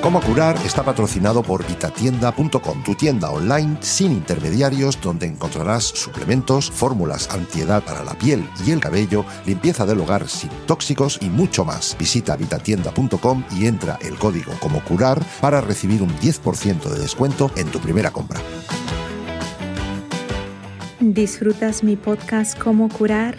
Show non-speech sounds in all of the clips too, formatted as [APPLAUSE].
Cómo curar está patrocinado por vitatienda.com, tu tienda online sin intermediarios donde encontrarás suplementos, fórmulas antiedad para la piel y el cabello, limpieza del hogar sin tóxicos y mucho más. Visita vitatienda.com y entra el código como curar para recibir un 10% de descuento en tu primera compra. ¿Disfrutas mi podcast Cómo curar?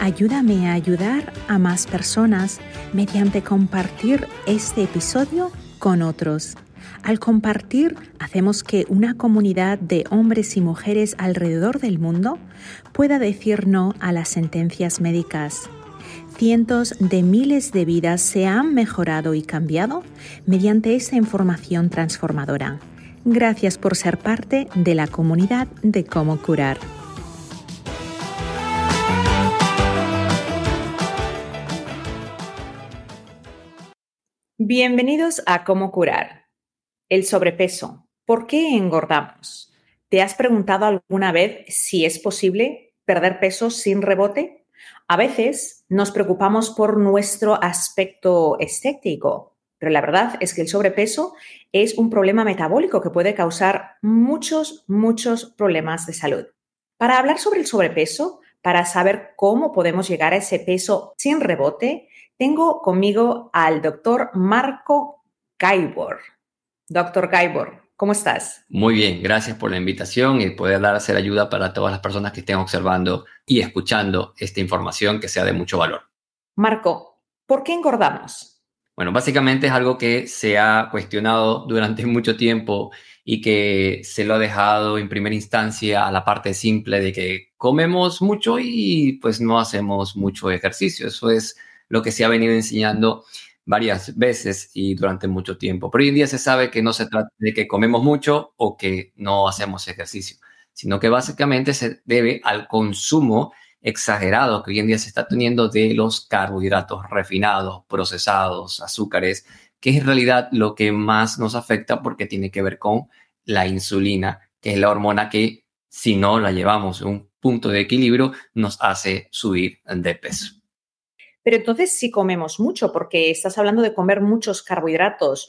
Ayúdame a ayudar a más personas mediante compartir este episodio con otros. Al compartir, hacemos que una comunidad de hombres y mujeres alrededor del mundo pueda decir no a las sentencias médicas. Cientos de miles de vidas se han mejorado y cambiado mediante esa información transformadora. Gracias por ser parte de la comunidad de cómo curar. Bienvenidos a Cómo curar. El sobrepeso. ¿Por qué engordamos? ¿Te has preguntado alguna vez si es posible perder peso sin rebote? A veces nos preocupamos por nuestro aspecto estético, pero la verdad es que el sobrepeso es un problema metabólico que puede causar muchos, muchos problemas de salud. Para hablar sobre el sobrepeso, para saber cómo podemos llegar a ese peso sin rebote, tengo conmigo al doctor Marco Gaibor. Doctor Gaibor, ¿cómo estás? Muy bien, gracias por la invitación y poder dar hacer ayuda para todas las personas que estén observando y escuchando esta información que sea de mucho valor. Marco, ¿por qué engordamos? Bueno, básicamente es algo que se ha cuestionado durante [LAUGHS] mucho tiempo y que se lo ha dejado en primera instancia a la parte simple de que comemos mucho y pues no hacemos mucho ejercicio. Eso es lo que se ha venido enseñando varias veces y durante mucho tiempo. Pero hoy en día se sabe que no se trata de que comemos mucho o que no hacemos ejercicio, sino que básicamente se debe al consumo exagerado que hoy en día se está teniendo de los carbohidratos refinados, procesados, azúcares, que es en realidad lo que más nos afecta porque tiene que ver con la insulina, que es la hormona que si no la llevamos a un punto de equilibrio nos hace subir de peso. Pero entonces si comemos mucho, porque estás hablando de comer muchos carbohidratos,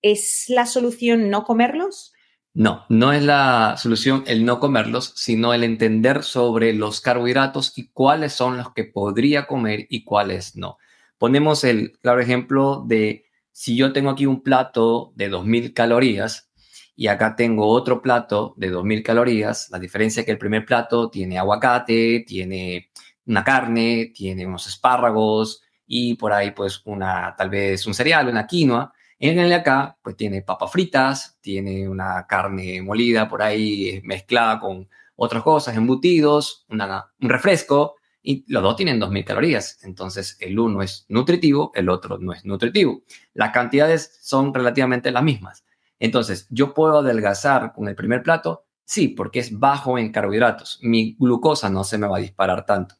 ¿es la solución no comerlos? No, no es la solución el no comerlos, sino el entender sobre los carbohidratos y cuáles son los que podría comer y cuáles no. Ponemos el claro ejemplo de si yo tengo aquí un plato de 2.000 calorías y acá tengo otro plato de 2.000 calorías, la diferencia es que el primer plato tiene aguacate, tiene una carne, tiene unos espárragos y por ahí pues una, tal vez un cereal, una quinoa. En el de acá pues tiene papas fritas, tiene una carne molida por ahí mezclada con otras cosas, embutidos, un refresco y los dos tienen 2.000 calorías. Entonces el uno es nutritivo, el otro no es nutritivo. Las cantidades son relativamente las mismas. Entonces yo puedo adelgazar con el primer plato, sí, porque es bajo en carbohidratos. Mi glucosa no se me va a disparar tanto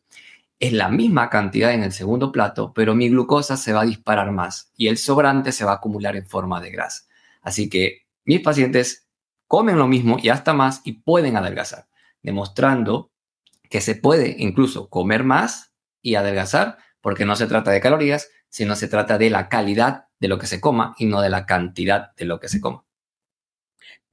es la misma cantidad en el segundo plato, pero mi glucosa se va a disparar más y el sobrante se va a acumular en forma de grasa. Así que mis pacientes comen lo mismo y hasta más y pueden adelgazar, demostrando que se puede incluso comer más y adelgazar porque no se trata de calorías, sino se trata de la calidad de lo que se coma y no de la cantidad de lo que se coma.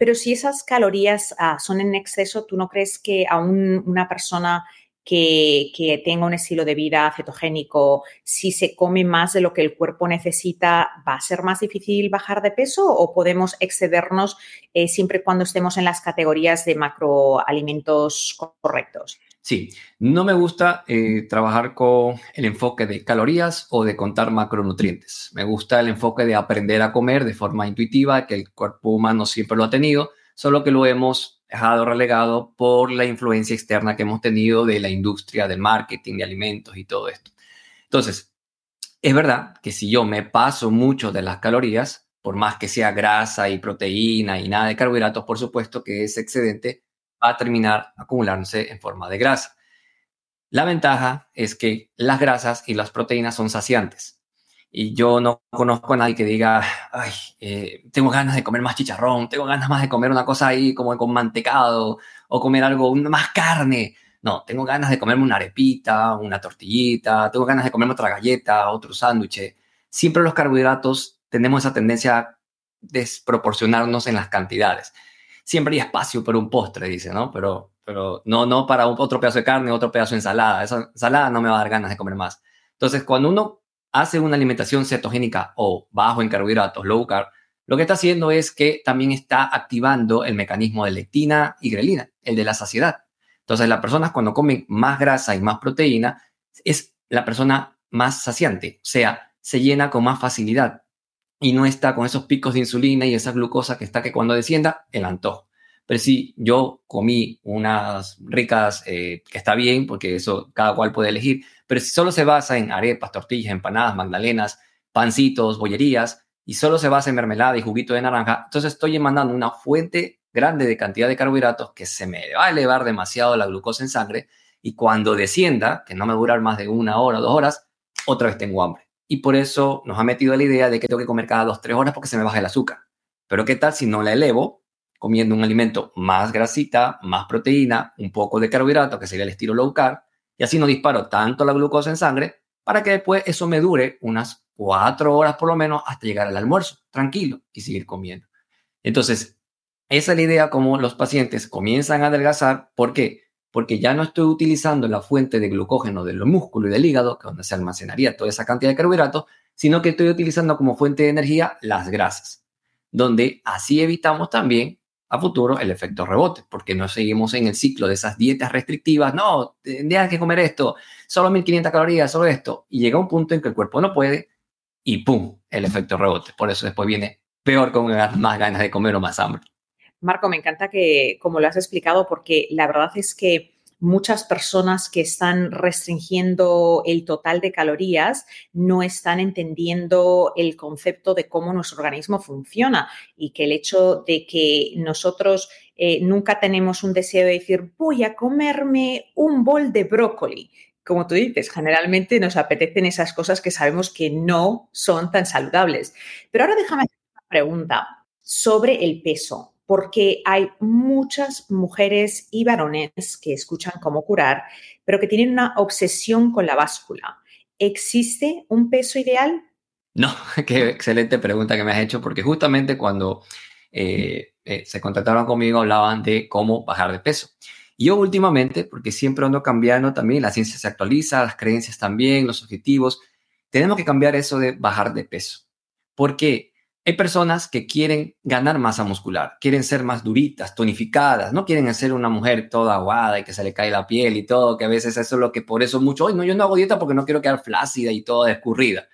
Pero si esas calorías ah, son en exceso, ¿tú no crees que a una persona que, tenga un estilo de vida cetogénico, si se come más de lo que el cuerpo necesita, ¿va a ser más difícil bajar de peso o podemos excedernos eh, siempre cuando estemos en las categorías de macroalimentos correctos? Sí, no me gusta eh, trabajar con el enfoque de calorías o de contar macronutrientes. Me gusta el enfoque de aprender a comer de forma intuitiva, que el cuerpo humano siempre lo ha tenido, solo que lo hemos dejado relegado por la influencia externa que hemos tenido de la industria del marketing de alimentos y todo esto. Entonces, es verdad que si yo me paso mucho de las calorías, por más que sea grasa y proteína y nada de carbohidratos, por supuesto que ese excedente va a terminar acumulándose en forma de grasa. La ventaja es que las grasas y las proteínas son saciantes. Y yo no conozco a nadie que diga, ay, eh, tengo ganas de comer más chicharrón, tengo ganas más de comer una cosa ahí como con mantecado o comer algo, más carne. No, tengo ganas de comerme una arepita, una tortillita, tengo ganas de comerme otra galleta, otro sándwich. Siempre los carbohidratos tenemos esa tendencia a desproporcionarnos en las cantidades. Siempre hay espacio para un postre, dice, ¿no? Pero, pero no, no para otro pedazo de carne, otro pedazo de ensalada. Esa ensalada no me va a dar ganas de comer más. Entonces, cuando uno hace una alimentación cetogénica o bajo en carbohidratos, low carb, lo que está haciendo es que también está activando el mecanismo de lectina y grelina, el de la saciedad. Entonces, las personas cuando comen más grasa y más proteína, es la persona más saciante, o sea, se llena con más facilidad y no está con esos picos de insulina y esa glucosa que está que cuando descienda, el antojo. Pero si yo comí unas ricas, eh, que está bien, porque eso cada cual puede elegir, pero si solo se basa en arepas, tortillas, empanadas, magdalenas, pancitos, bollerías, y solo se basa en mermelada y juguito de naranja, entonces estoy mandando una fuente grande de cantidad de carbohidratos que se me va a elevar demasiado la glucosa en sangre y cuando descienda, que no me va a durar más de una hora o dos horas, otra vez tengo hambre. Y por eso nos ha metido la idea de que tengo que comer cada dos, tres horas porque se me baja el azúcar. Pero ¿qué tal si no la elevo comiendo un alimento más grasita, más proteína, un poco de carbohidrato, que sería el estilo low carb, y así no disparo tanto la glucosa en sangre para que después eso me dure unas cuatro horas por lo menos hasta llegar al almuerzo, tranquilo, y seguir comiendo. Entonces, esa es la idea como los pacientes comienzan a adelgazar. ¿Por qué? Porque ya no estoy utilizando la fuente de glucógeno del músculo y del hígado, que es donde se almacenaría toda esa cantidad de carbohidratos, sino que estoy utilizando como fuente de energía las grasas, donde así evitamos también a futuro el efecto rebote, porque no seguimos en el ciclo de esas dietas restrictivas, no, tendrías que comer esto, solo 1500 calorías, solo esto, y llega un punto en que el cuerpo no puede y ¡pum! el efecto rebote. Por eso después viene peor con más ganas de comer o más hambre. Marco, me encanta que, como lo has explicado, porque la verdad es que muchas personas que están restringiendo el total de calorías no están entendiendo el concepto de cómo nuestro organismo funciona y que el hecho de que nosotros eh, nunca tenemos un deseo de decir voy a comerme un bol de brócoli. Como tú dices, generalmente nos apetecen esas cosas que sabemos que no son tan saludables. Pero ahora déjame hacer una pregunta sobre el peso porque hay muchas mujeres y varones que escuchan cómo curar, pero que tienen una obsesión con la báscula. ¿Existe un peso ideal? No, [LAUGHS] qué excelente pregunta que me has hecho, porque justamente cuando eh, eh, se contactaron conmigo hablaban de cómo bajar de peso. Y yo últimamente, porque siempre ando cambiando también, la ciencia se actualiza, las creencias también, los objetivos, tenemos que cambiar eso de bajar de peso. ¿Por qué? Hay personas que quieren ganar masa muscular, quieren ser más duritas, tonificadas, no quieren ser una mujer toda aguada y que se le cae la piel y todo, que a veces eso es lo que por eso mucho, hoy no, yo no hago dieta porque no quiero quedar flácida y toda escurrida.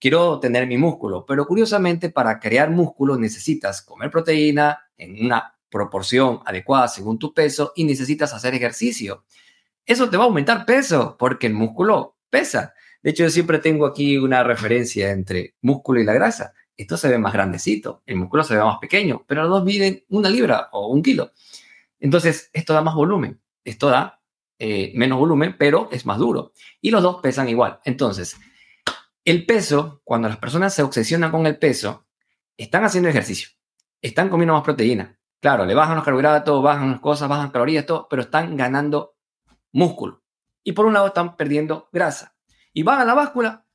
Quiero tener mi músculo, pero curiosamente para crear músculo necesitas comer proteína en una proporción adecuada según tu peso y necesitas hacer ejercicio. Eso te va a aumentar peso porque el músculo pesa. De hecho, yo siempre tengo aquí una referencia entre músculo y la grasa esto se ve más grandecito, el músculo se ve más pequeño, pero los dos miden una libra o un kilo. Entonces, esto da más volumen, esto da eh, menos volumen, pero es más duro. Y los dos pesan igual. Entonces, el peso, cuando las personas se obsesionan con el peso, están haciendo ejercicio, están comiendo más proteína. Claro, le bajan los carbohidratos, bajan las cosas, bajan calorías, todo, pero están ganando músculo. Y por un lado están perdiendo grasa. Y van a la báscula,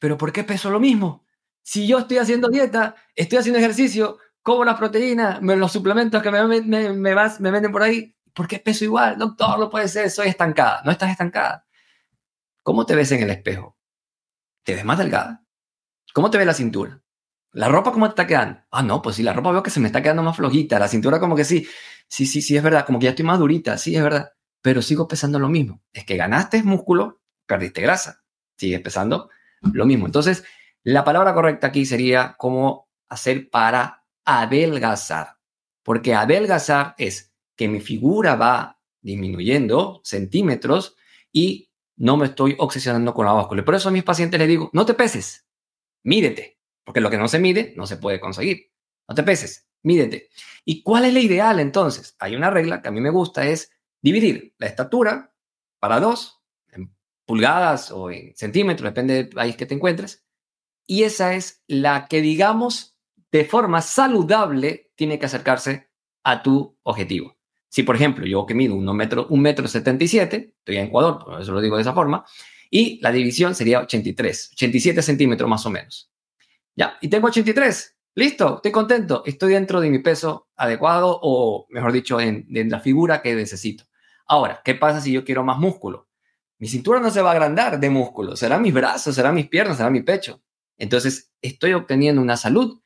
pero ¿por qué peso lo mismo? Si yo estoy haciendo dieta, estoy haciendo ejercicio, como las proteínas, los suplementos que me, me, me, me venden por ahí, ¿por qué peso igual? Doctor, no puede ser, soy estancada. No estás estancada. ¿Cómo te ves en el espejo? ¿Te ves más delgada? ¿Cómo te ve la cintura? ¿La ropa cómo te está quedando? Ah, no, pues sí, la ropa veo que se me está quedando más flojita. La cintura como que sí. Sí, sí, sí, es verdad. Como que ya estoy más durita. Sí, es verdad. Pero sigo pesando lo mismo. Es que ganaste músculo, perdiste grasa. Sigues pesando lo mismo. Entonces, la palabra correcta aquí sería cómo hacer para adelgazar, porque adelgazar es que mi figura va disminuyendo centímetros y no me estoy obsesionando con la báscula. Por eso a mis pacientes les digo, no te peses, mídete, porque lo que no se mide no se puede conseguir. No te peses, mídete. ¿Y cuál es la ideal entonces? Hay una regla que a mí me gusta, es dividir la estatura para dos, pulgadas o en centímetros, depende del país que te encuentres. Y esa es la que, digamos, de forma saludable tiene que acercarse a tu objetivo. Si, por ejemplo, yo que mido un metro, un metro 77, estoy en Ecuador, por eso lo digo de esa forma, y la división sería 83, 87 centímetros más o menos. Ya, y tengo 83. Listo, estoy contento, estoy dentro de mi peso adecuado o, mejor dicho, en, la figura que necesito. Ahora, ¿qué pasa si yo quiero más músculo? Mi cintura no se va a agrandar de músculo, serán mis brazos, serán mis piernas, será mi pecho. Entonces, estoy obteniendo una salud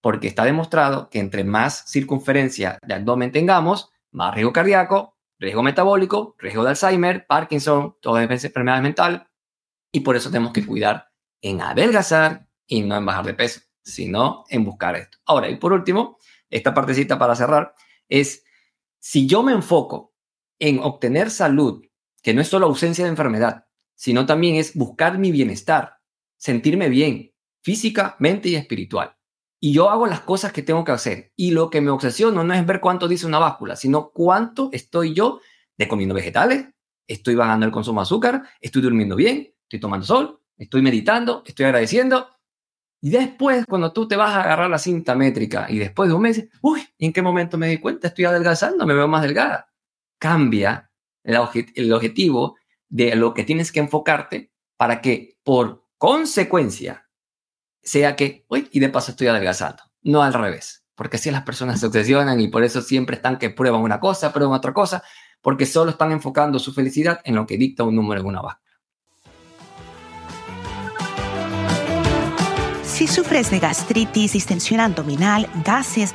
porque está demostrado que entre más circunferencia de abdomen tengamos, más riesgo cardíaco, riesgo metabólico, riesgo de Alzheimer, Parkinson, toda enfermedad mental. Y por eso tenemos que cuidar en adelgazar y no en bajar de peso, sino en buscar esto. Ahora, y por último, esta partecita para cerrar es, si yo me enfoco en obtener salud, que no es solo ausencia de enfermedad, sino también es buscar mi bienestar, sentirme bien, física, mente y espiritual y yo hago las cosas que tengo que hacer. Y lo que me obsesiona no es ver cuánto dice una báscula, sino cuánto estoy yo de comiendo vegetales, estoy bajando el consumo de azúcar, estoy durmiendo bien, estoy tomando sol, estoy meditando, estoy agradeciendo. Y después, cuando tú te vas a agarrar la cinta métrica y después de un mes, uy, ¿en qué momento me di cuenta? Estoy adelgazando, me veo más delgada. Cambia el objetivo de lo que tienes que enfocarte para que por consecuencia sea que, uy, y de paso estoy adelgazando, no al revés, porque así las personas se obsesionan y por eso siempre están que prueban una cosa, prueban otra cosa, porque solo están enfocando su felicidad en lo que dicta un número en una báscula. Si sufres de gastritis, distensión abdominal, gases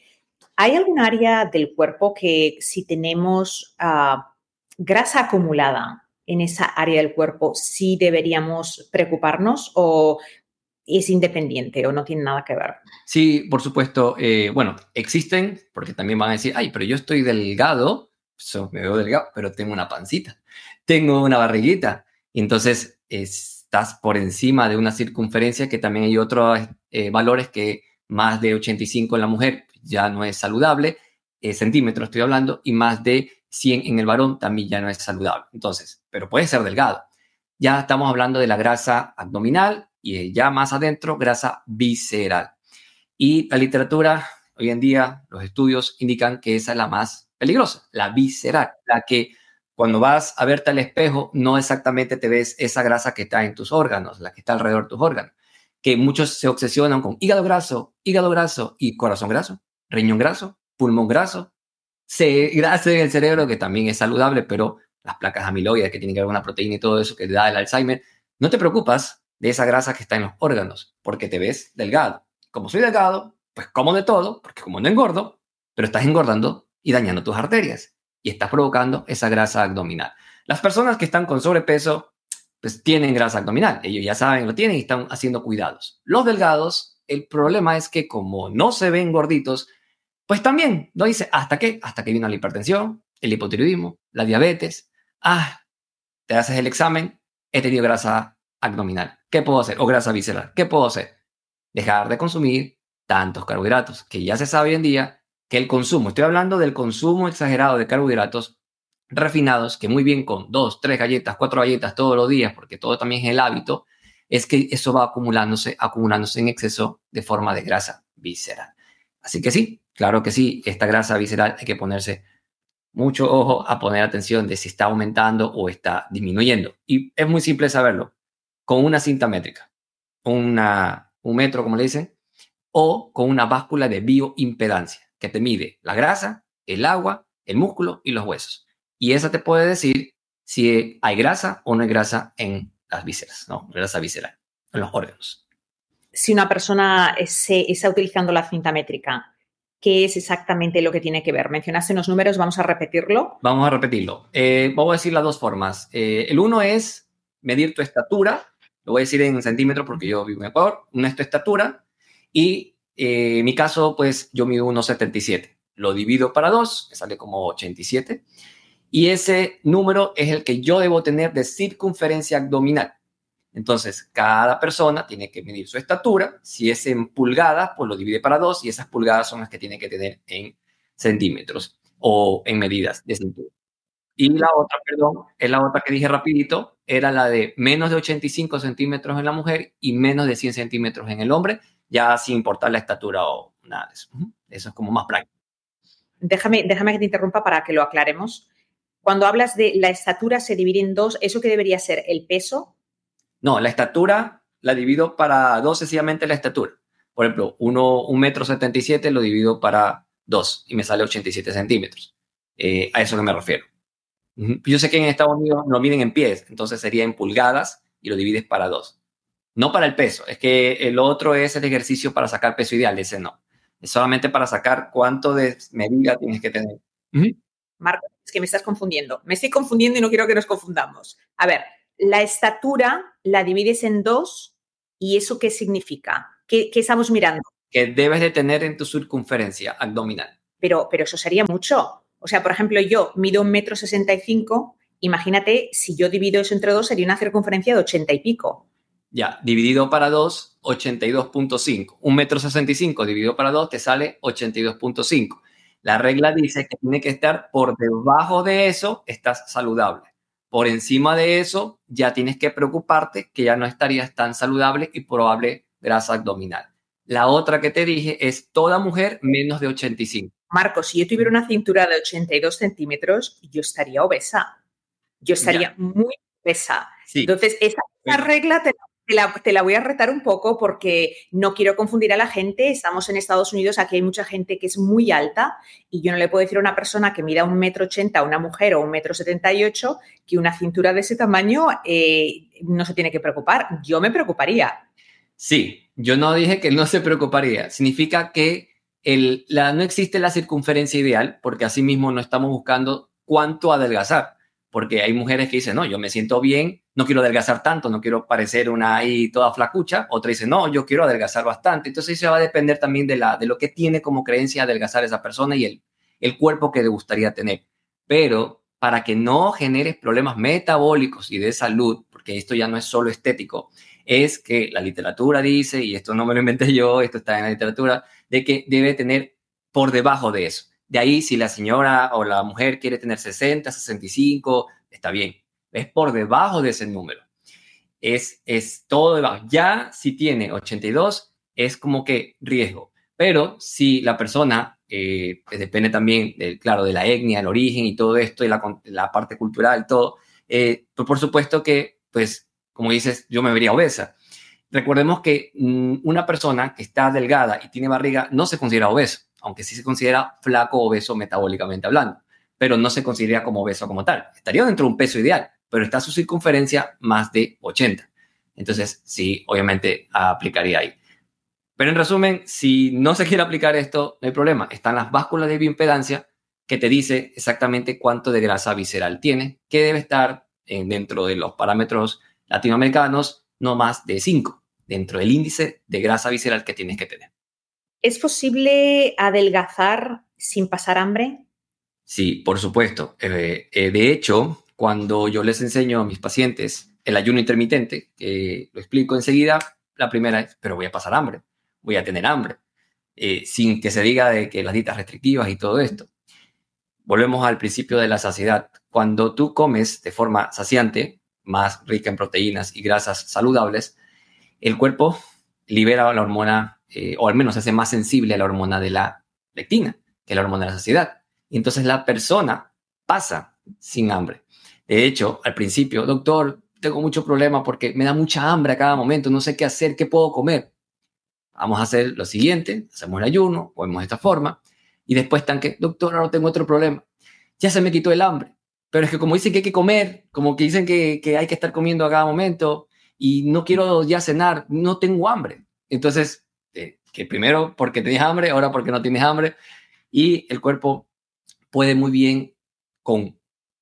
¿Hay algún área del cuerpo que si tenemos ah, grasa acumulada en esa área del cuerpo, sí deberíamos preocuparnos o es independiente o no tiene nada que ver? Sí, por supuesto. Eh, bueno, existen, porque también van a decir, ay, pero yo estoy delgado, me veo delgado, pero tengo una pancita, tengo una barriguita. Entonces estás por encima de una circunferencia que también hay otros eh, valores que más de 85 en la mujer ya no es saludable, eh, centímetros estoy hablando, y más de 100 en el varón también ya no es saludable. Entonces, pero puede ser delgado. Ya estamos hablando de la grasa abdominal y ya más adentro, grasa visceral. Y la literatura, hoy en día, los estudios indican que esa es la más peligrosa, la visceral, la que cuando vas a verte al espejo no exactamente te ves esa grasa que está en tus órganos, la que está alrededor de tus órganos, que muchos se obsesionan con hígado graso, hígado graso y corazón graso riñón graso, pulmón graso, se, grasa en el cerebro, que también es saludable, pero las placas amiloides que tienen que ver con la proteína y todo eso que da el Alzheimer, no te preocupas de esa grasa que está en los órganos, porque te ves delgado. Como soy delgado, pues como de todo, porque como no engordo, pero estás engordando y dañando tus arterias y estás provocando esa grasa abdominal. Las personas que están con sobrepeso, pues tienen grasa abdominal. Ellos ya saben, lo tienen y están haciendo cuidados. Los delgados, el problema es que como no se ven gorditos, pues también lo dice, ¿hasta qué? Hasta que vino la hipertensión, el hipotiroidismo, la diabetes. Ah, te haces el examen, he tenido grasa abdominal. ¿Qué puedo hacer? O grasa visceral. ¿Qué puedo hacer? Dejar de consumir tantos carbohidratos, que ya se sabe hoy en día que el consumo, estoy hablando del consumo exagerado de carbohidratos refinados, que muy bien con dos, tres galletas, cuatro galletas todos los días, porque todo también es el hábito, es que eso va acumulándose, acumulándose en exceso de forma de grasa visceral. Así que sí, Claro que sí, esta grasa visceral hay que ponerse mucho ojo a poner atención de si está aumentando o está disminuyendo. Y es muy simple saberlo con una cinta métrica, un metro, como le dicen, o con una báscula de bioimpedancia que te mide la grasa, el agua, el músculo y los huesos. Y esa te puede decir si hay grasa o no hay grasa en las vísceras, ¿no? Grasa visceral, en los órganos. Si una persona está utilizando la cinta métrica qué es exactamente lo que tiene que ver. Mencionaste unos números, vamos a repetirlo. Vamos a repetirlo. Eh, vamos a decir las dos formas. Eh, el uno es medir tu estatura lo voy a decir en centímetros porque yo vivo en Ecuador, una es tu estatura y eh, en mi caso, pues yo mido 1,77. Lo divido para 2, me sale como 87. Y ese número es el que yo debo tener de circunferencia abdominal. Entonces, cada persona tiene que medir su estatura. Si es en pulgadas, pues lo divide para 2 y esas pulgadas son las que tiene que tener en centímetros o en medidas de cintura. Y la otra, perdón, es la otra que dije rapidito, era la de menos de 85 centímetros en la mujer y menos de 100 centímetros en el hombre, ya sin importar la estatura o nada eso. Eso es como más práctico. Déjame, déjame que te interrumpa para que lo aclaremos. Cuando hablas de la estatura se divide en dos, ¿eso que debería ser el peso? No, la estatura la divido para dos sencillamente la estatura. Por ejemplo, uno, un metro setenta y siete lo divido para dos y me sale 87 centímetros. Eh, a eso que me refiero. Yo sé que en Estados Unidos lo miden en pies, entonces sería en pulgadas y lo divides para dos. No para el peso, es que el otro es el ejercicio para sacar peso ideal, ese no. Es solamente para sacar cuánto de medida tienes que tener. Marco, es que me estás confundiendo. Me estoy confundiendo y no quiero que nos confundamos. A ver, la estatura la divides en dos y ¿eso qué significa? ¿Qué, qué estamos mirando? Que debes de tener en tu circunferencia abdominal. Pero, pero eso sería mucho. O sea, por ejemplo, yo mido un metro sesenta y cinco. Imagínate, si yo divido eso entre dos, sería una circunferencia de ochenta y pico. Ya, dividido para 2, 82.5. Un metro 65 dividido para 2 te sale 82.5. La regla dice que tiene que estar por debajo de eso, estás saludable. Por encima de eso, ya tienes que preocuparte que ya no estarías tan saludable y probable grasa abdominal. La otra que te dije es toda mujer menos de 85. Marcos, si yo tuviera una cintura de 82 centímetros, yo estaría obesa. Yo estaría muy obesa. Entonces, esa, regla te la, voy a retar un poco porque no quiero confundir a la gente. Estamos en Estados Unidos, aquí hay mucha gente que es muy alta y yo no le puedo decir a una persona que mida un metro ochenta, a una mujer o un metro setenta y ocho, que una cintura de ese tamaño eh, no se tiene que preocupar. Yo me preocuparía. Sí, yo no dije que no se preocuparía. Significa que la, no existe la circunferencia ideal porque así mismo no estamos buscando cuánto adelgazar, porque hay mujeres que dicen, no, yo me siento bien, no quiero adelgazar tanto, no quiero parecer una ahí toda flacucha, otra dice, no, yo quiero adelgazar bastante. Entonces eso va a depender también de, la, de lo que tiene como creencia adelgazar esa persona y el, el cuerpo que le gustaría tener. Pero para que no generes problemas metabólicos y de salud, porque esto ya no es solo estético, es que la literatura dice, y esto no me lo inventé yo, esto está en la literatura, de que debe tener por debajo de eso. De ahí, si la señora o la mujer quiere tener 60, 65, está bien. Es por debajo de ese número. Es, es todo debajo. Ya si tiene 82, es como que riesgo. Pero si la persona, eh, depende también, del, claro, de la etnia, el origen y todo esto, y la, parte cultural, todo, eh, pues por supuesto que, pues, como dices, yo me vería obesa. Recordemos que mm, una persona que está delgada y tiene barriga no se considera obeso, aunque sí se considera flaco o obeso metabólicamente hablando, pero no se considera como obeso como tal. Estaría dentro de un peso ideal, pero está su circunferencia más de 80. Entonces, sí, obviamente aplicaría ahí. Pero en resumen, si no se quiere aplicar esto, no hay problema. Están las básculas de bioimpedancia que te dice exactamente cuánto de grasa visceral tiene, que debe estar dentro de los parámetros latinoamericanos, no más de 5 dentro del índice de grasa visceral que tienes que tener. ¿Es posible adelgazar sin pasar hambre? Sí, por supuesto. Eh, eh, de hecho, cuando yo les enseño a mis pacientes el ayuno intermitente, que lo explico enseguida, la primera es, pero voy a pasar hambre, voy a tener hambre, eh, sin que se diga de que las dietas restrictivas y todo esto. Volvemos al principio de la saciedad. Cuando tú comes de forma saciante, más rica en proteínas y grasas saludables, el cuerpo libera la hormona, eh, o al menos hace más sensible a la hormona de la lectina, que es la hormona de la saciedad. Y entonces la persona pasa sin hambre. De hecho, al principio, doctor, tengo mucho problema porque me da mucha hambre a cada momento, no sé qué hacer, qué puedo comer. Vamos a hacer lo siguiente, hacemos el ayuno, comemos de esta forma, y después están que, doctor, ahora tengo otro problema. Ya se me quitó el hambre, pero es que como dicen que hay que comer, como que dicen que, que hay que estar comiendo a cada momento, y no quiero ya cenar, no tengo hambre. Entonces, eh, que primero porque tenías hambre, ahora porque no tienes hambre, y el cuerpo puede muy bien con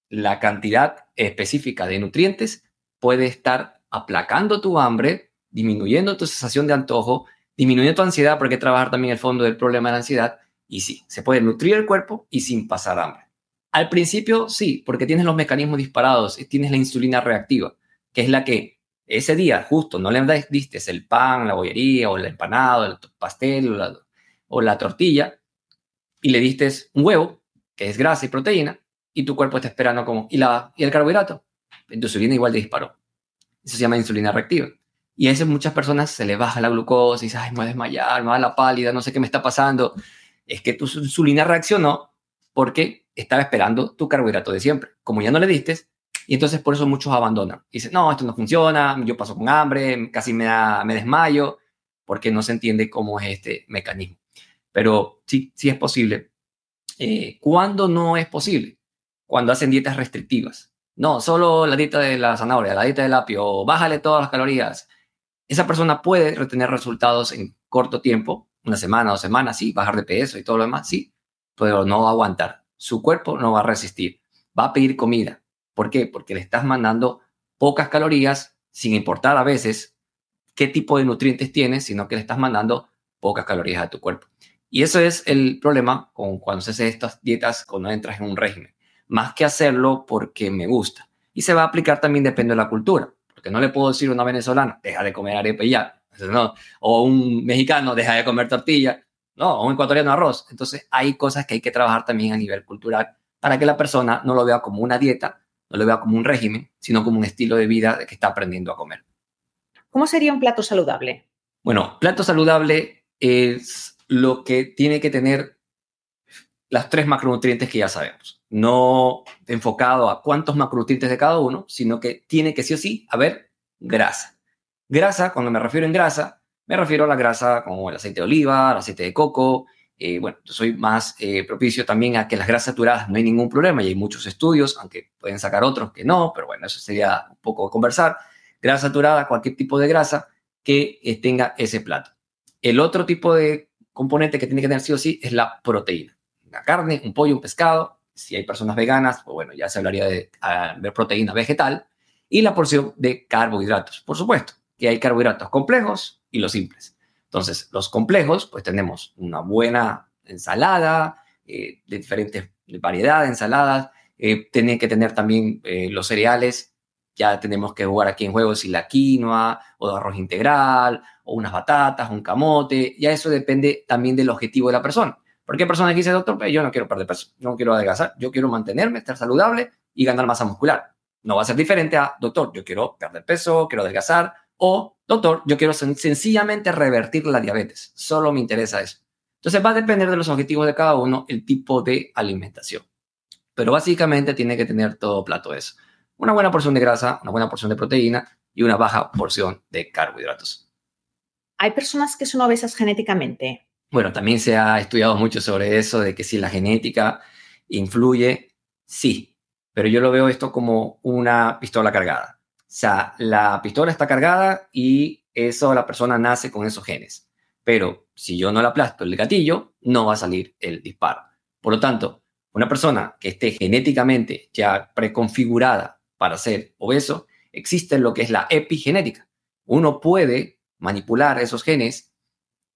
la cantidad específica de nutrientes, puede estar aplacando tu hambre, disminuyendo tu sensación de antojo, disminuyendo tu ansiedad, porque trabajar también el fondo del problema de la ansiedad. Y sí, se puede nutrir el cuerpo y sin pasar hambre. Al principio sí, porque tienes los mecanismos disparados, tienes la insulina reactiva, que es la que ese día justo no le diste el pan, la bollería o el empanado, el pastel o la, o la tortilla y le diste un huevo, que es grasa y proteína, y tu cuerpo está esperando como, ¿y, la, y el carbohidrato? Entonces viene igual de disparó. Eso se llama insulina reactiva. Y a veces muchas personas se les baja la glucosa y dicen, ay, me voy a desmayar, me va la pálida, no sé qué me está pasando. Es que tu insulina reaccionó porque estaba esperando tu carbohidrato de siempre. Como ya no le diste, y entonces por eso muchos abandonan. Dicen, no, esto no funciona, yo paso con hambre, casi me, me desmayo, porque no se entiende cómo es este mecanismo. Pero sí, sí es posible. Eh, ¿Cuándo no es posible? Cuando hacen dietas restrictivas. No, solo la dieta de la zanahoria, la dieta del apio, bájale todas las calorías. Esa persona puede retener resultados en corto tiempo, una semana, dos semanas, sí, bajar de peso y todo lo demás, sí, pero no va a aguantar. Su cuerpo no va a resistir, va a pedir comida. ¿Por qué? Porque le estás mandando pocas calorías, sin importar a veces qué tipo de nutrientes tienes, sino que le estás mandando pocas calorías a tu cuerpo. Y eso es el problema con cuando se hace estas dietas, cuando entras en un régimen más que hacerlo porque me gusta. Y se va a aplicar también depende de la cultura, porque no le puedo decir a una venezolana, deja de comer arepa y ya, no, o un mexicano, deja de comer tortilla, no, o un ecuatoriano arroz. Entonces hay cosas que hay que trabajar también a nivel cultural para que la persona no lo vea como una dieta, no lo vea como un régimen, sino como un estilo de vida que está aprendiendo a comer. ¿Cómo sería un plato saludable? Bueno, plato saludable es lo que tiene que tener las tres macronutrientes que ya sabemos. No enfocado a cuántos macronutrientes de cada uno, sino que tiene que sí o sí haber grasa. Grasa, cuando me refiero en grasa, me refiero a la grasa como el aceite de oliva, el aceite de coco. Eh, bueno, yo soy más eh, propicio también a que las grasas saturadas no hay ningún problema y hay muchos estudios, aunque pueden sacar otros que no, pero bueno, eso sería un poco conversar. Grasa saturada, cualquier tipo de grasa que eh, tenga ese plato. El otro tipo de componente que tiene que tener sí o sí es la proteína una carne, un pollo, un pescado. Si hay personas veganas, pues bueno, ya se hablaría de, de proteína vegetal. Y la porción de carbohidratos, por supuesto, que hay carbohidratos complejos y los simples. Entonces, los complejos, pues tenemos una buena ensalada, eh, de diferentes variedades de ensaladas. Eh, tiene que tener también eh, los cereales. Ya tenemos que jugar aquí en juego si la quinoa o arroz integral o unas batatas, un camote. Ya eso depende también del objetivo de la persona. Porque hay personas que dicen, doctor, pues yo no quiero perder peso, no quiero adelgazar, yo quiero mantenerme, estar saludable y ganar masa muscular. No va a ser diferente a, doctor, yo quiero perder peso, quiero adelgazar, o, doctor, yo quiero sencillamente revertir la diabetes. Solo me interesa eso. Entonces va a depender de los objetivos de cada uno el tipo de alimentación. Pero básicamente tiene que tener todo plato eso. Una buena porción de grasa, una buena porción de proteína y una baja porción de carbohidratos. Hay personas que son obesas genéticamente. Bueno, también se ha estudiado mucho sobre eso, de que si la genética influye, sí, pero yo lo veo esto como una pistola cargada. Sea, la pistola está cargada y eso la persona nace con esos genes. Pero si yo no le aplasto el gatillo, no va a salir el disparo. Por lo tanto, una persona que esté genéticamente ya preconfigurada para ser obeso, existe lo que es la epigenética. Uno puede manipular esos genes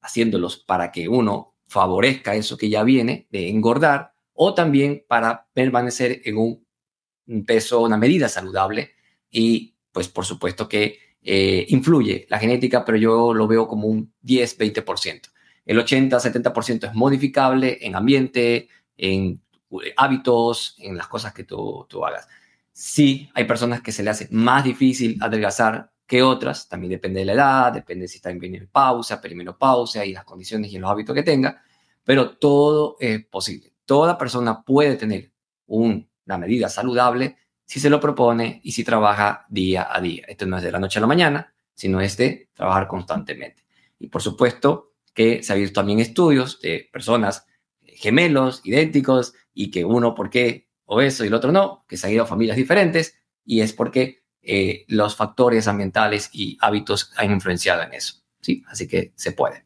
haciéndolos para que uno favorezca eso que ya viene de engordar o también para permanecer en un peso, una medida saludable y pues por supuesto que eh, influye la genética, pero yo lo veo como un 10-20%. El 80-70% es modificable en ambiente, en hábitos, en las cosas que tú, hagas. Sí, hay personas que se le hace más difícil adelgazar que otras, también depende de la edad, depende si está en pausa, perimenopausia y las condiciones y los hábitos que tenga, pero todo es posible. Toda persona puede tener una medida saludable si se lo propone y si trabaja día a día. Esto no es de la noche a la mañana, sino es de trabajar constantemente. Y por supuesto que se ha visto también estudios de personas gemelos, idénticos, y que uno por qué obeso y el otro no, que se han ido a familias diferentes, y es porque eh, los factores ambientales y hábitos han influenciado en eso. ¿sí? Así que se puede.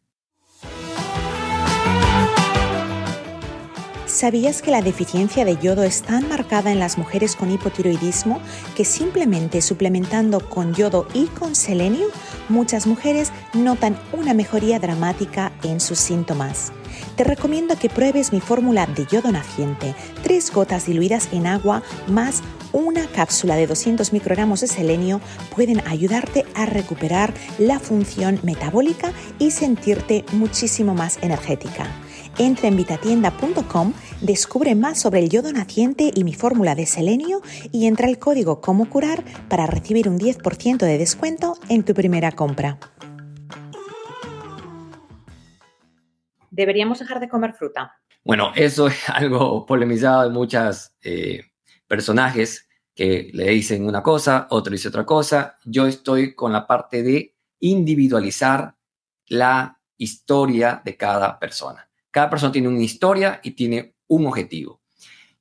¿Sabías que la deficiencia de yodo es tan marcada en las mujeres con hipotiroidismo que simplemente suplementando con yodo y con selenio, muchas mujeres notan una mejoría dramática en sus síntomas? Te recomiendo que pruebes mi fórmula de yodo naciente, tres gotas diluidas en agua más una cápsula de 200 microgramos de selenio pueden ayudarte a recuperar la función metabólica y sentirte muchísimo más energética. Entra en vitatienda.com, descubre más sobre el yodo naciente y mi fórmula de selenio y entra el código Como Curar para recibir un 10% de descuento en tu primera compra. ¿Deberíamos dejar de comer fruta? Bueno, eso es [LAUGHS] algo polemizado de muchos eh, personajes que le dicen una cosa, otro dice otra cosa. Yo estoy con la parte de individualizar la historia de cada persona. Cada persona tiene una historia y tiene un objetivo.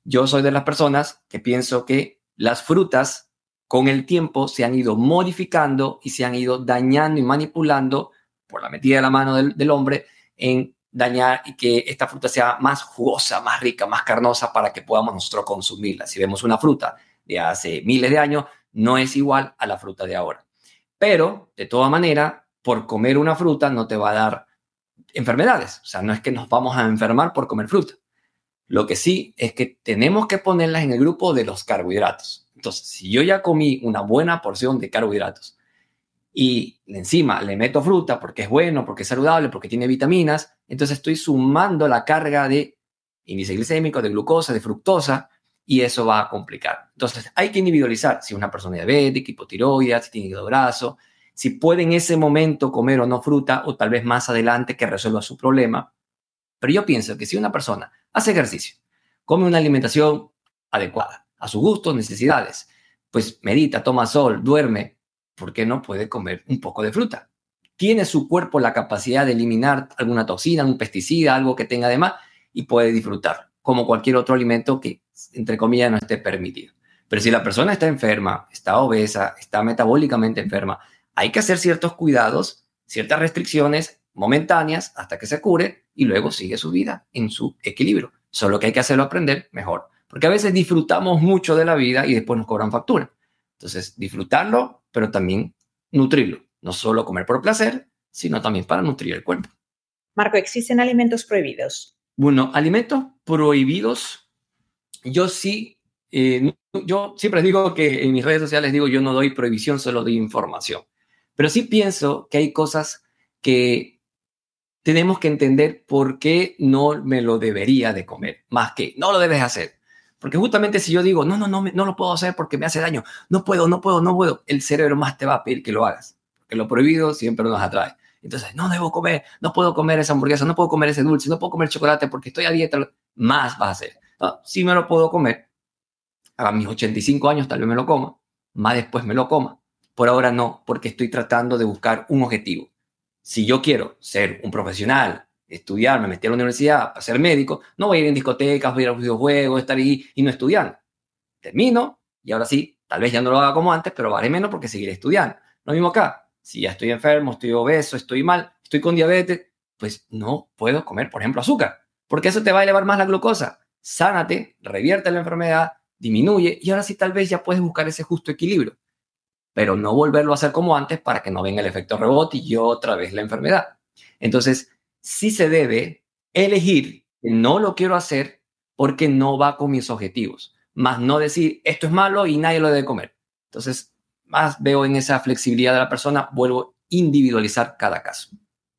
Yo soy de las personas que pienso que las frutas con el tiempo se han ido modificando y se han ido dañando y manipulando por la metida de la mano del, hombre en dañar y que esta fruta sea más jugosa, más rica, más carnosa para que podamos nosotros consumirla. Si vemos una fruta de hace miles de años, no es igual a la fruta de ahora. Pero, de toda manera, por comer una fruta no te va a dar enfermedades. O sea, no es que nos vamos a enfermar por comer fruta. Lo que sí es que tenemos que ponerlas en el grupo de los carbohidratos. Entonces, si yo ya comí una buena porción de carbohidratos y encima le meto fruta porque es bueno, porque es saludable, porque tiene vitaminas, entonces estoy sumando la carga de índice glicémico, de glucosa, de fructosa, y eso va a complicar. Entonces, hay que individualizar si una persona diabética, hipotiroidea, si tiene hígado graso, si puede en ese momento comer o no fruta o tal vez más adelante que resuelva su problema. Pero yo pienso que si una persona hace ejercicio, come una alimentación adecuada a sus gustos, necesidades, pues medita, toma sol, duerme, ¿por qué no puede comer un poco de fruta? Tiene su cuerpo la capacidad de eliminar alguna toxina, un pesticida, algo que tenga de más y puede disfrutar, como cualquier otro alimento que, entre comillas, no esté permitido. Pero si la persona está enferma, está obesa, está metabólicamente enferma, hay que hacer ciertos cuidados, ciertas restricciones momentáneas hasta que se cure y luego sigue su vida en su equilibrio. Solo que hay que hacerlo aprender mejor, porque a veces disfrutamos mucho de la vida y después nos cobran factura. Entonces, disfrutarlo, pero también nutrirlo. No solo comer por placer, sino también para nutrir el cuerpo. Marco, ¿existen alimentos prohibidos? Bueno, alimentos prohibidos, yo sí, eh, yo siempre digo que en mis redes sociales digo yo no doy prohibición, solo doy información. Pero sí pienso que hay cosas que tenemos que entender por qué no me lo debería de comer, más que no lo debes hacer. Porque justamente si yo digo, no, no, no, no lo puedo hacer porque me hace daño, no puedo, no puedo, no puedo, el cerebro más te va a pedir que lo hagas. Porque lo prohibido siempre nos atrae. Entonces, no debo comer, no puedo comer esa hamburguesa, no puedo comer ese dulce, no puedo comer chocolate porque estoy a dieta, más va a hacer. No, me lo puedo comer. A mis 85 años tal vez me lo coma, más después me lo coma. Por ahora no, porque estoy tratando de buscar un objetivo. Si yo quiero ser un profesional, estudiar, me metí a la universidad para ser médico, no voy a ir en discotecas, voy a ir a los videojuegos, estar ahí y no estudiando. Termino y ahora sí, tal vez ya no lo haga como antes, pero vale menos porque seguiré estudiando. Lo mismo acá. Si ya estoy enfermo, estoy obeso, estoy mal, estoy con diabetes, pues no puedo comer, por ejemplo, azúcar, porque eso te va a elevar más la glucosa. Sánate, revierte la enfermedad, disminuye y ahora sí tal vez ya puedes buscar ese justo equilibrio pero no volverlo a hacer como antes para que no venga el efecto rebote y otra vez la enfermedad. Entonces, sí se debe elegir no lo quiero hacer porque no va con mis objetivos, más no decir esto es malo y nadie lo debe comer. Entonces, más veo en esa flexibilidad de la persona, vuelvo a individualizar cada caso.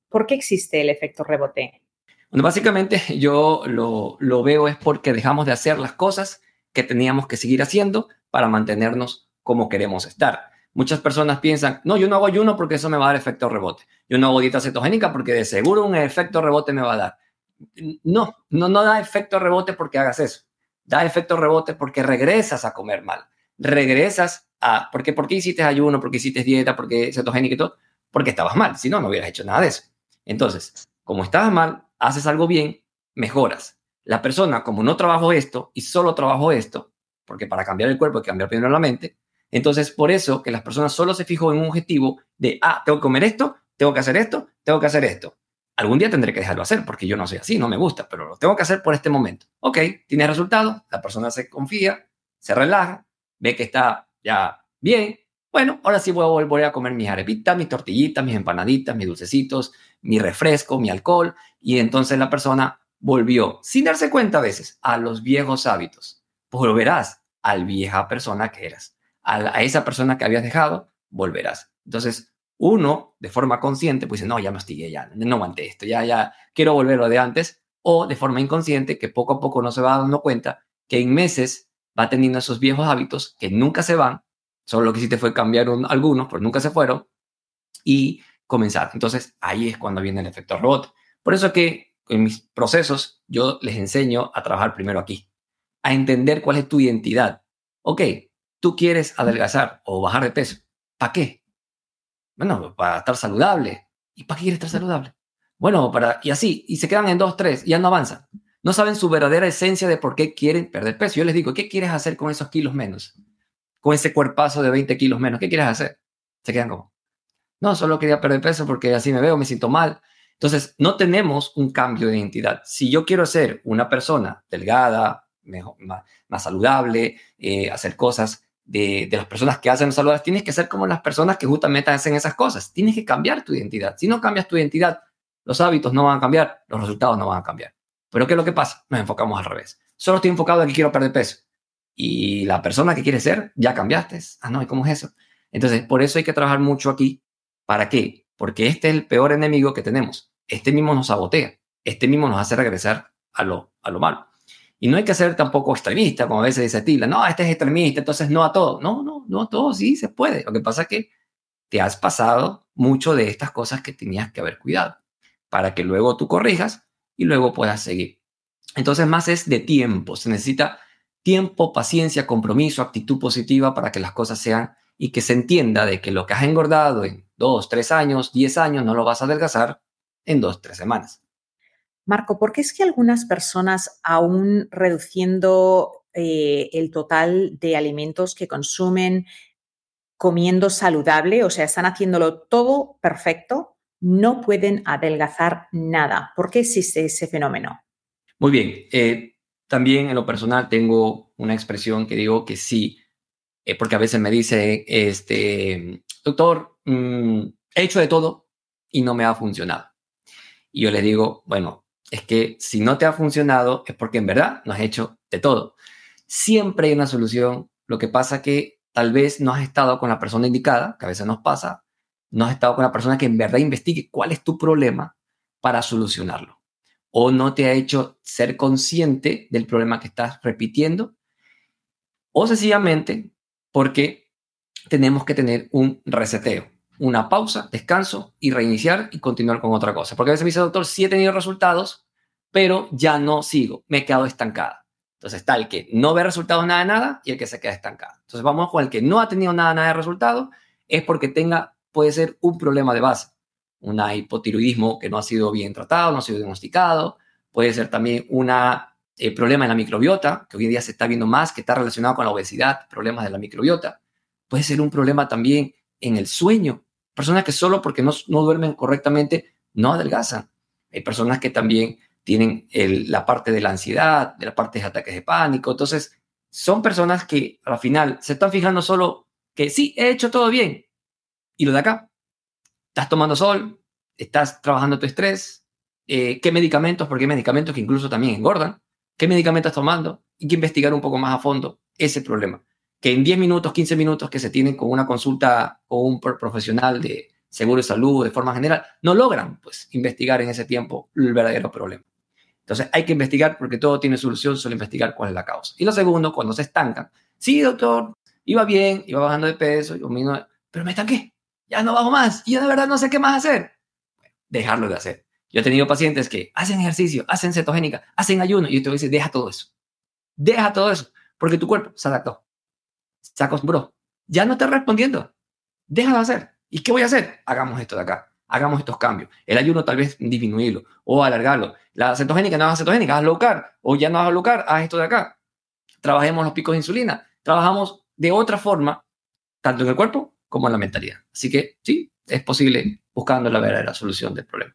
¿Por qué existe el efecto rebote? Bueno, básicamente yo lo, lo veo es porque dejamos de hacer las cosas que teníamos que seguir haciendo para mantenernos como queremos estar. Muchas personas piensan, no, yo no hago ayuno porque eso me va a dar efecto rebote. Yo no hago dieta cetogénica porque de seguro un efecto rebote me va a dar. No, no, no da efecto rebote porque hagas eso. Da efecto rebote porque regresas a comer mal. Regresas a, porque, ¿por qué hiciste ayuno? ¿Por qué hiciste dieta? ¿Por qué cetogénica y todo? Porque estabas mal. Si no, no hubieras hecho nada de eso. Entonces, como estabas mal, haces algo bien, mejoras. La persona, como no trabajo esto y solo trabajo esto, porque para cambiar el cuerpo hay que cambiar primero la mente, entonces, por eso que las personas solo se fijan en un objetivo de, ah, tengo que comer esto, tengo que hacer esto, tengo que hacer esto. Algún día tendré que dejarlo hacer porque yo no soy así, no me gusta, pero lo tengo que hacer por este momento. Ok, tiene resultado, la persona se confía, se relaja, ve que está ya bien. Bueno, ahora sí voy a volver a comer mis arepitas, mis tortillitas, mis empanaditas, mis dulcecitos, mi refresco, mi alcohol. Y entonces la persona volvió, sin darse cuenta a veces, a los viejos hábitos. Volverás al vieja persona que eras. A, esa persona que habías dejado, volverás. Entonces, uno, de forma consciente, pues dice, no, ya me hostigué, ya no aguanté esto, ya, ya quiero volver lo de antes. O de forma inconsciente, que poco a poco no se va dando cuenta que en meses va teniendo esos viejos hábitos que nunca se van, solo lo que hiciste fue cambiar algunos, pero nunca se fueron, y comenzar. Entonces, ahí es cuando viene el efecto robot. Por eso que en mis procesos yo les enseño a trabajar primero aquí, a entender cuál es tu identidad. Ok, tú quieres adelgazar o bajar de peso. ¿Para qué? Bueno, para estar saludable. ¿Y para qué quieres estar saludable? Bueno, para, y así, y se quedan en dos, tres, y ya no avanzan. No saben su verdadera esencia de por qué quieren perder peso. Yo les digo, ¿qué quieres hacer con esos kilos menos? Con ese cuerpazo de 20 kilos menos, ¿qué quieres hacer? Se quedan como, no, solo quería perder peso porque así me veo, me siento mal. Entonces, no tenemos un cambio de identidad. Si yo quiero ser una persona delgada, más, saludable, eh, hacer cosas de, las personas que hacen saludables, tienes que ser como las personas que justamente hacen esas cosas. Tienes que cambiar tu identidad. Si no cambias tu identidad, los hábitos no van a cambiar, los resultados no van a cambiar. Pero ¿qué es lo que pasa? Nos enfocamos al revés. Solo estoy enfocado en que quiero perder peso. Y la persona que quieres ser, ya cambiaste. Ah, no, ¿y cómo es eso? Entonces, por eso hay que trabajar mucho aquí. ¿Para qué? Porque este es el peor enemigo que tenemos. Este mismo nos sabotea. Este mismo nos hace regresar a lo, a lo malo. Y no hay que ser tampoco extremista, como a veces dice Tila, no, este es extremista, entonces no a todo. No, no, no a todo, sí se puede. Lo que pasa es que te has pasado mucho de estas cosas que tenías que haber cuidado para que luego tú corrijas y luego puedas seguir. Entonces, más es de tiempo. Se necesita tiempo, paciencia, compromiso, actitud positiva para que las cosas sean y que se entienda de que lo que has engordado en dos, tres años, diez años, no lo vas a adelgazar en dos, tres semanas. Marco, ¿por qué es que algunas personas, aún reduciendo eh, el total de alimentos que consumen, comiendo saludable, o sea, están haciéndolo todo perfecto, no pueden adelgazar nada? ¿Por qué existe ese fenómeno? Muy bien. Eh, también en lo personal tengo una expresión que digo que sí, eh, porque a veces me dice, este, doctor, mm, he hecho de todo y no me ha funcionado. Y yo les digo, bueno, es que si no te ha funcionado es porque en verdad no has hecho de todo. Siempre hay una solución. Lo que pasa que tal vez no has estado con la persona indicada, que a veces nos pasa, no has estado con la persona que en verdad investigue cuál es tu problema para solucionarlo. O no te ha hecho ser consciente del problema que estás repitiendo. O sencillamente porque tenemos que tener un reseteo una pausa, descanso y reiniciar y continuar con otra cosa. Porque a veces me dice, doctor, sí he tenido resultados, pero ya no sigo, me he quedado estancada. Entonces está el que no ve resultados nada de nada y el que se queda estancado. Entonces vamos con el que no ha tenido nada, nada de resultados, es porque tenga, puede ser un problema de base, un hipotiroidismo que no ha sido bien tratado, no ha sido diagnosticado, puede ser también un eh, problema en la microbiota, que hoy en día se está viendo más, que está relacionado con la obesidad, problemas de la microbiota. Puede ser un problema también en el sueño, Personas que solo porque no, duermen correctamente no adelgazan. Hay personas que también tienen la parte de la ansiedad, de la parte de ataques de pánico. Entonces, son personas que al final se están fijando solo que sí, he hecho todo bien. Y lo de acá, estás tomando sol, estás trabajando tu estrés, eh, qué medicamentos, porque hay medicamentos que incluso también engordan, qué medicamentos estás tomando, y que investigar un poco más a fondo ese problema que en 10 minutos, 15 minutos que se tienen con una consulta o un profesional de seguro de salud de forma general, no logran pues investigar en ese tiempo el verdadero problema. Entonces hay que investigar porque todo tiene solución, solo investigar cuál es la causa. Y lo segundo, cuando se estancan, sí, doctor, iba bien, iba bajando de peso, pero me estanqué, ya no bajo más y yo de verdad no sé qué más hacer. dejarlo de hacer. Yo he tenido pacientes que hacen ejercicio, hacen cetogénica, hacen ayuno y a decir, deja todo eso. Deja todo eso, porque tu cuerpo se adaptó se acostumbró. Ya no está respondiendo. Déjalo hacer. ¿Y qué voy a hacer? Hagamos esto de acá. Hagamos estos cambios. El ayuno tal vez disminuirlo o alargarlo. La cetogénica no hagas cetogénica, haz low carb. O ya no hagas low carb, haz esto de acá. Trabajemos los picos de insulina. Trabajamos de otra forma, tanto en el cuerpo como en la mentalidad. Así que sí, es posible buscando la verdadera solución del problema.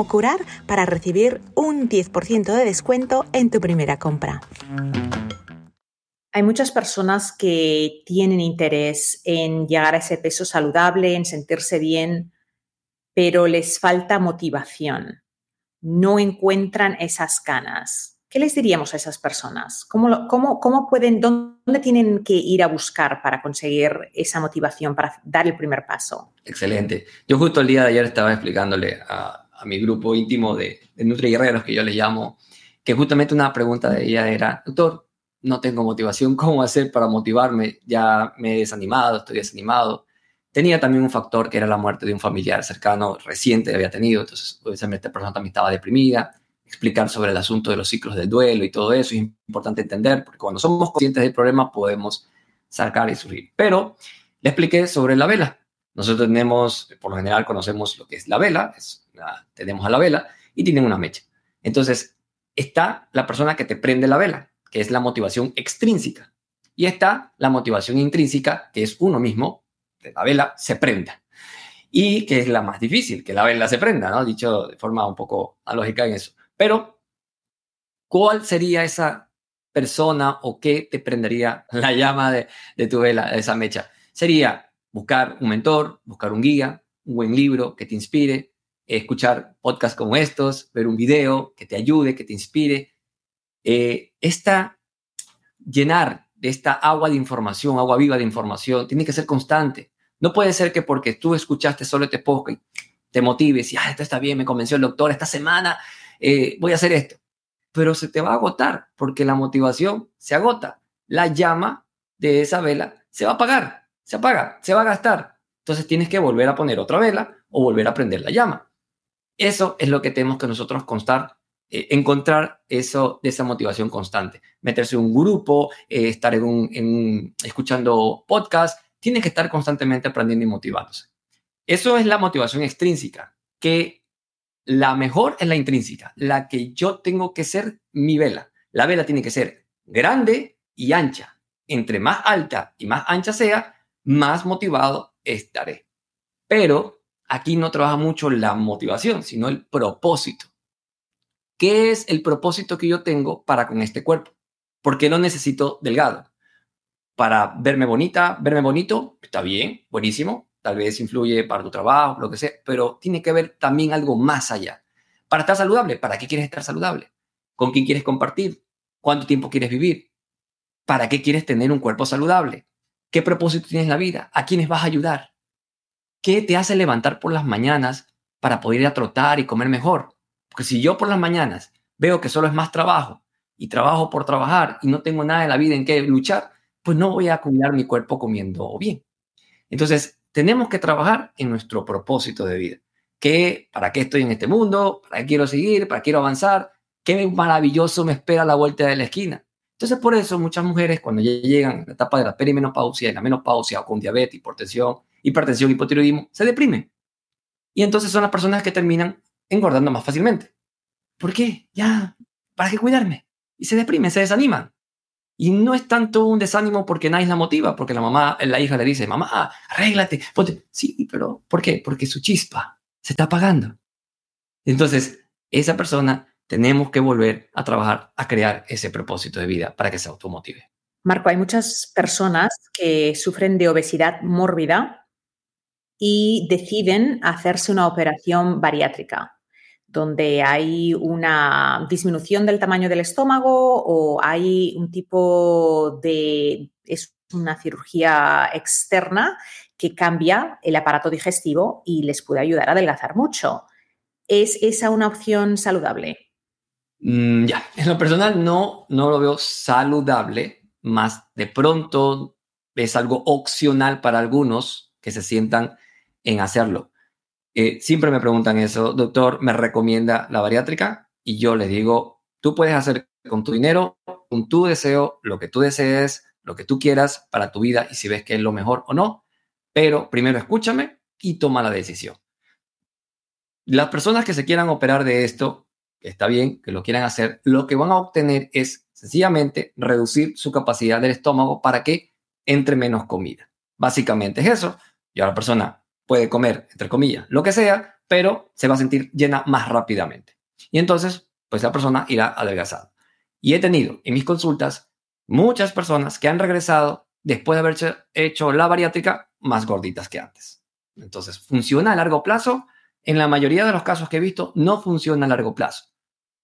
curar para recibir un 10% de descuento en tu primera compra. Hay muchas personas que tienen interés en llegar a ese peso saludable, en sentirse bien, pero les falta motivación. No encuentran esas canas. ¿Qué les diríamos a esas personas? ¿Cómo, cómo, cómo pueden, dónde tienen que ir a buscar para conseguir esa motivación, para dar el primer paso? Excelente. Yo justo el día de ayer estaba explicándole a, a mi grupo íntimo de, de Nutri Guerreros, que yo le llamo, que justamente una pregunta de ella era, doctor, no tengo motivación, [LAUGHS] ¿cómo hacer para motivarme? Ya me he desanimado, estoy desanimado. Tenía también un factor que era la muerte de un familiar cercano reciente que había tenido, entonces obviamente esta persona también estaba deprimida. Explicar sobre el asunto de los ciclos del duelo y todo eso es importante entender, porque cuando somos conscientes del problema podemos sacar y surgir. Pero le expliqué sobre la vela. Nosotros tenemos, por lo general conocemos lo que es la vela, es tenemos a la vela y tienen una mecha. Entonces, está la persona que te prende la vela, que es la motivación extrínseca. Y está la motivación intrínseca, que es uno mismo, de la vela, se prenda. Y que es la más difícil, que la vela se prenda, ¿no? Dicho de forma un poco alógica en eso. Pero, ¿cuál sería esa persona o qué te prendería la llama de, de tu vela, de esa mecha? Sería buscar un mentor, buscar un guía, un buen libro que te inspire, escuchar podcasts como estos, ver un video que te ayude, que te inspire. Eh, esta, llenar de esta agua de información, agua viva de información, tiene que ser constante. No puede ser que porque tú escuchaste solo este podcast te motives y, ah, esto está bien, me convenció el doctor, esta semana eh, voy a hacer esto. Pero se te va a agotar porque la motivación se agota. La llama de esa vela se va a apagar, se apaga, se va a gastar. Entonces tienes que volver a poner otra vela o volver a prender la llama. Eso es lo que tenemos que nosotros constar, eh, encontrar eso de esa motivación constante. Meterse en un grupo, eh, estar en un, escuchando podcast, tiene que estar constantemente aprendiendo y motivándose. Eso es la motivación extrínseca, que la mejor es la intrínseca, la que yo tengo que ser mi vela. La vela tiene que ser grande y ancha. Entre más alta y más ancha sea, más motivado estaré. Pero aquí no trabaja mucho la motivación, sino el propósito. ¿Qué es el propósito que yo tengo para con este cuerpo? ¿Por qué no necesito delgado? Para verme bonita, verme bonito, está bien, buenísimo, tal vez influye para tu trabajo, lo que sea, pero tiene que ver también algo más allá. Para estar saludable, ¿para qué quieres estar saludable? ¿Con quién quieres compartir? ¿Cuánto tiempo quieres vivir? ¿Para qué quieres tener un cuerpo saludable? ¿Qué propósito tienes en la vida? ¿A quiénes vas a ayudar? ¿Qué te hace levantar por las mañanas para poder ir a trotar y comer mejor? Porque si yo por las mañanas veo que solo es más trabajo y trabajo por trabajar y no tengo nada en la vida en que luchar, pues no voy a cuidar mi cuerpo comiendo bien. Entonces, tenemos que trabajar en nuestro propósito de vida. ¿Qué, ¿Para qué estoy en este mundo? ¿Para qué quiero seguir? ¿Para qué quiero avanzar? ¿Qué maravilloso me espera a la vuelta de la esquina? Entonces, por eso muchas mujeres cuando llegan a la etapa de la perimenopausia y la menopausia o con diabetes, hipertensión, hipertensión, hipotiroidismo, se deprimen. Y entonces son las personas que terminan engordando más fácilmente. ¿Por qué? Ya, ¿para qué cuidarme? Y se deprimen, se desaniman. Y no es tanto un desánimo porque nadie la motiva, porque la mamá, la hija le dice, mamá, arréglate, ponte. Sí, pero ¿por qué? Porque su chispa se está apagando. Entonces, esa persona tenemos que volver a trabajar, a crear ese propósito de vida para que se automotive. Marco, hay muchas personas que sufren de obesidad mórbida y deciden hacerse una operación bariátrica, donde hay una disminución del tamaño del estómago o hay un tipo de... es una cirugía externa que cambia el aparato digestivo y les puede ayudar a adelgazar mucho. ¿Es esa una opción saludable? Mm, ya, en lo personal no, no lo veo saludable, más de pronto es algo opcional para algunos que se sientan en hacerlo. Eh, siempre me preguntan eso, doctor, ¿me recomienda la bariátrica? Y yo les digo, tú puedes hacer con tu dinero, con tu deseo, lo que tú desees, lo que tú quieras para tu vida y si ves que es lo mejor o no, pero primero escúchame y toma la decisión. Las personas que se quieran operar de esto, está bien que lo quieran hacer, lo que van a obtener es sencillamente reducir su capacidad del estómago para que entre menos comida. Básicamente es eso. Y la persona puede comer, entre comillas, lo que sea, pero se va a sentir llena más rápidamente. Y entonces, pues la persona irá adelgazada. Y he tenido en mis consultas muchas personas que han regresado después de haber hecho la bariátrica más gorditas que antes. Entonces, ¿funciona a largo plazo? En la mayoría de los casos que he visto, no funciona a largo plazo.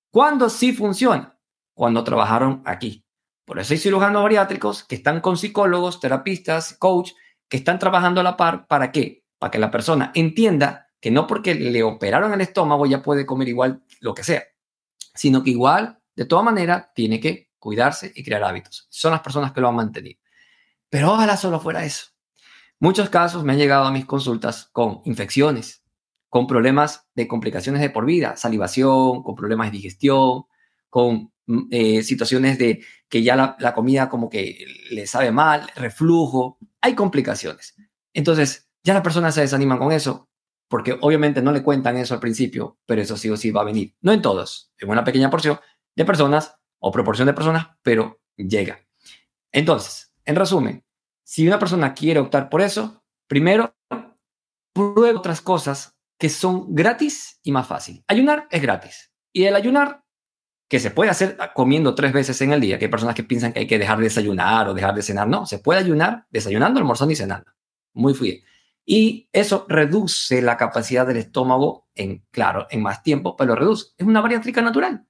¿Cuándo sí funciona? Cuando trabajaron aquí. Por eso hay cirujanos bariátricos que están con psicólogos, terapistas, coach, que están trabajando a la par. ¿Para qué? Para que la persona entienda que no porque le operaron el estómago ya puede comer igual lo que sea, sino que igual, de toda manera, tiene que cuidarse y crear hábitos. Son las personas que lo han mantenido. Pero ojalá solo fuera eso. Muchos casos me han llegado a mis consultas con infecciones, con problemas de complicaciones de por vida, salivación, con problemas de digestión, con mm, eh, situaciones de que ya la, la, comida como que le sabe mal, reflujo, hay complicaciones. Entonces, ya las personas se desaniman con eso, porque obviamente no le cuentan eso al principio, pero eso sí o sí va a venir. No en todos, en una pequeña porción de personas o proporción de personas, pero llega. Entonces, en resumen, si una persona quiere optar por eso, primero pruebe otras cosas que son gratis y más fácil. Ayunar es gratis. Y el ayunar, que se puede hacer comiendo tres veces en el día, que hay personas que piensan que hay que dejar de desayunar o dejar de cenar. No, se puede ayunar desayunando, almorzando y cenando. Muy bien. Y eso reduce la capacidad del estómago en, claro, en más tiempo, pero reduce. Es una bariátrica natural.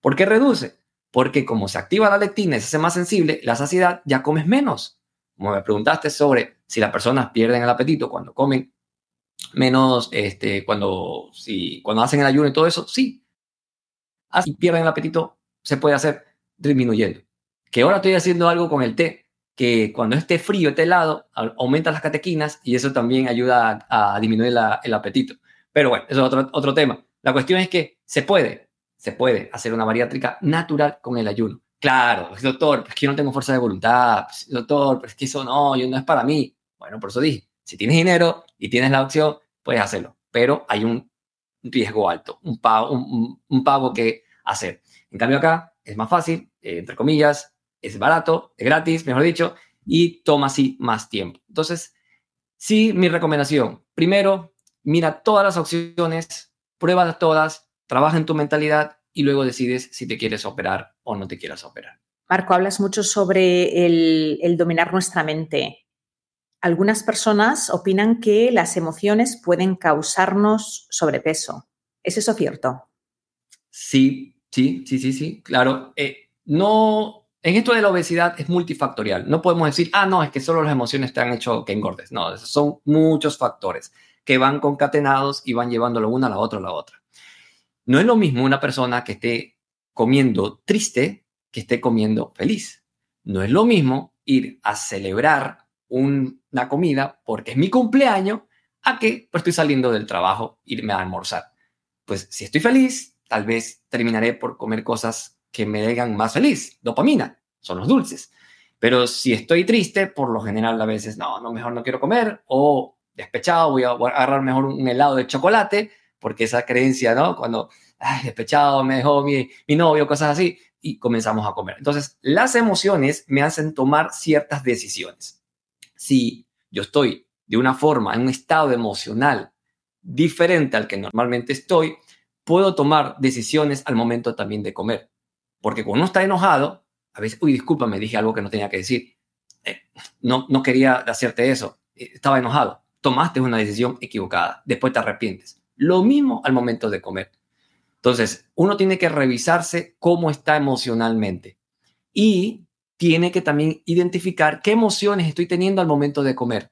¿Por qué reduce? porque como se activa la lectina y se hace más sensible, la saciedad ya comes menos. Como me preguntaste sobre si las personas pierden el apetito cuando comen menos, este, cuando, si, cuando hacen el ayuno y todo eso, sí. Así pierden el apetito, se puede hacer disminuyendo. Que ahora estoy haciendo algo con el té, que cuando esté frío, esté helado, aumenta las catequinas y eso también ayuda a, disminuir el apetito. Pero bueno, eso es otro, otro tema. La cuestión es que se puede, se puede hacer una bariátrica natural con el ayuno. Claro, doctor, es que yo no tengo fuerza de voluntad, pues, doctor, es que eso no, yo no es para mí. Bueno, por eso dije, si tienes dinero y tienes la opción, puedes hacerlo, pero hay un riesgo alto, un pago, pago que hacer. En cambio acá es más fácil, eh, entre comillas, es barato, es gratis, mejor dicho, y toma así más tiempo. Entonces, sí, mi recomendación, primero, mira todas las opciones, pruébas todas, trabaja en tu mentalidad y luego decides si te quieres operar o no te quieras operar. Marco, hablas mucho sobre el, dominar nuestra mente. Algunas personas opinan que las emociones pueden causarnos sobrepeso. ¿Es eso cierto? Sí, sí, sí, sí, sí, claro. Eh, no, en esto de la obesidad es multifactorial. No podemos decir, ah, no, es que solo las emociones te han hecho que engordes. No, son muchos factores que van concatenados y van llevándolo una a la otra a la otra. No es lo mismo una persona que esté comiendo triste que esté comiendo feliz. No es lo mismo ir a celebrar una comida porque es mi cumpleaños a que pues, estoy saliendo del trabajo, irme a almorzar. Pues si estoy feliz, tal vez terminaré por comer cosas que me hagan más feliz. Dopamina, son los dulces. Pero si estoy triste, por lo general a veces, no, no, mejor no quiero comer. O despechado, voy a agarrar mejor un helado de chocolate porque esa creencia, ¿no? Cuando, ay, despechado, me dejó mi, mi novio, cosas así, y comenzamos a comer. Entonces, las emociones me hacen tomar ciertas decisiones. Si yo estoy de una forma, en un estado emocional diferente al que normalmente estoy, puedo tomar decisiones al momento también de comer. Porque cuando uno está enojado, a veces, uy, discúlpame, dije algo que no tenía que decir. Eh, no, no quería hacerte eso. Eh, estaba enojado. Tomaste una decisión equivocada. Después te arrepientes. Lo mismo al momento de comer. Entonces, uno tiene que revisarse cómo está emocionalmente y tiene que también identificar qué emociones estoy teniendo al momento de comer.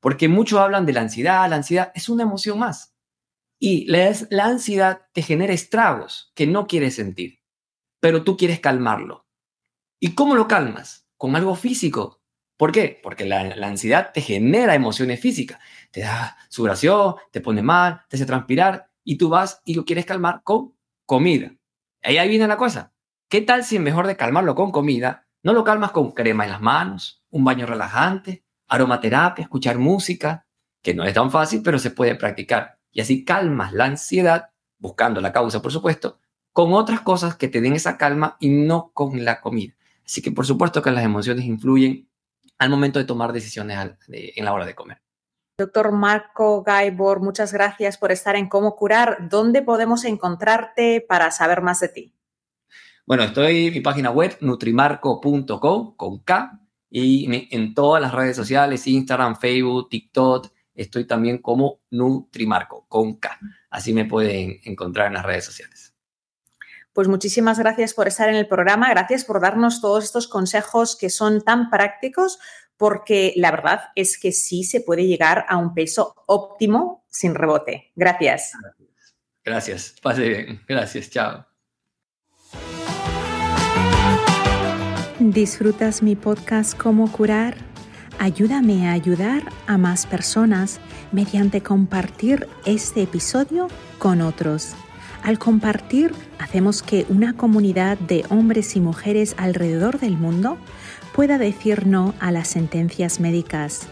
Porque muchos hablan de la ansiedad, la ansiedad es una emoción más. Y la, la ansiedad te genera estragos que no quieres sentir, pero tú quieres calmarlo. ¿Y cómo lo calmas? Con algo físico. ¿Por qué? Porque la, ansiedad te genera emociones físicas. Te da sudoración, te pone mal, te hace transpirar y tú vas y lo quieres calmar con comida. Ahí, viene la cosa. ¿Qué tal si en mejor de calmarlo con comida, no lo calmas con crema en las manos, un baño relajante, aromaterapia, escuchar música, que no es tan fácil, pero se puede practicar. Y así calmas la ansiedad, buscando la causa, por supuesto, con otras cosas que te den esa calma y no con la comida. Así que por supuesto que las emociones influyen al momento de tomar decisiones en la hora de comer. Doctor Marco Gaibor, muchas gracias por estar en Cómo Curar. ¿Dónde podemos encontrarte para saber más de ti? Bueno, estoy en mi página web nutrimarco.com con K y en todas las redes sociales, Instagram, Facebook, TikTok, estoy también como Nutrimarco con K. Así me pueden encontrar en las redes sociales. Pues muchísimas gracias por estar en el programa, gracias por darnos todos estos consejos que son tan prácticos, porque la verdad es que sí se puede llegar a un peso óptimo sin rebote. Gracias. Gracias, pase bien. Gracias, chao. ¿Disfrutas mi podcast Cómo curar? Ayúdame a ayudar a más personas mediante compartir este episodio con otros. Al compartir, hacemos que una comunidad de hombres y mujeres alrededor del mundo pueda decir no a las sentencias médicas.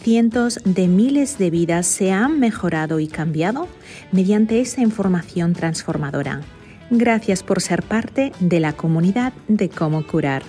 Cientos de miles de vidas se han mejorado y cambiado mediante esa información transformadora. Gracias por ser parte de la comunidad de cómo curar.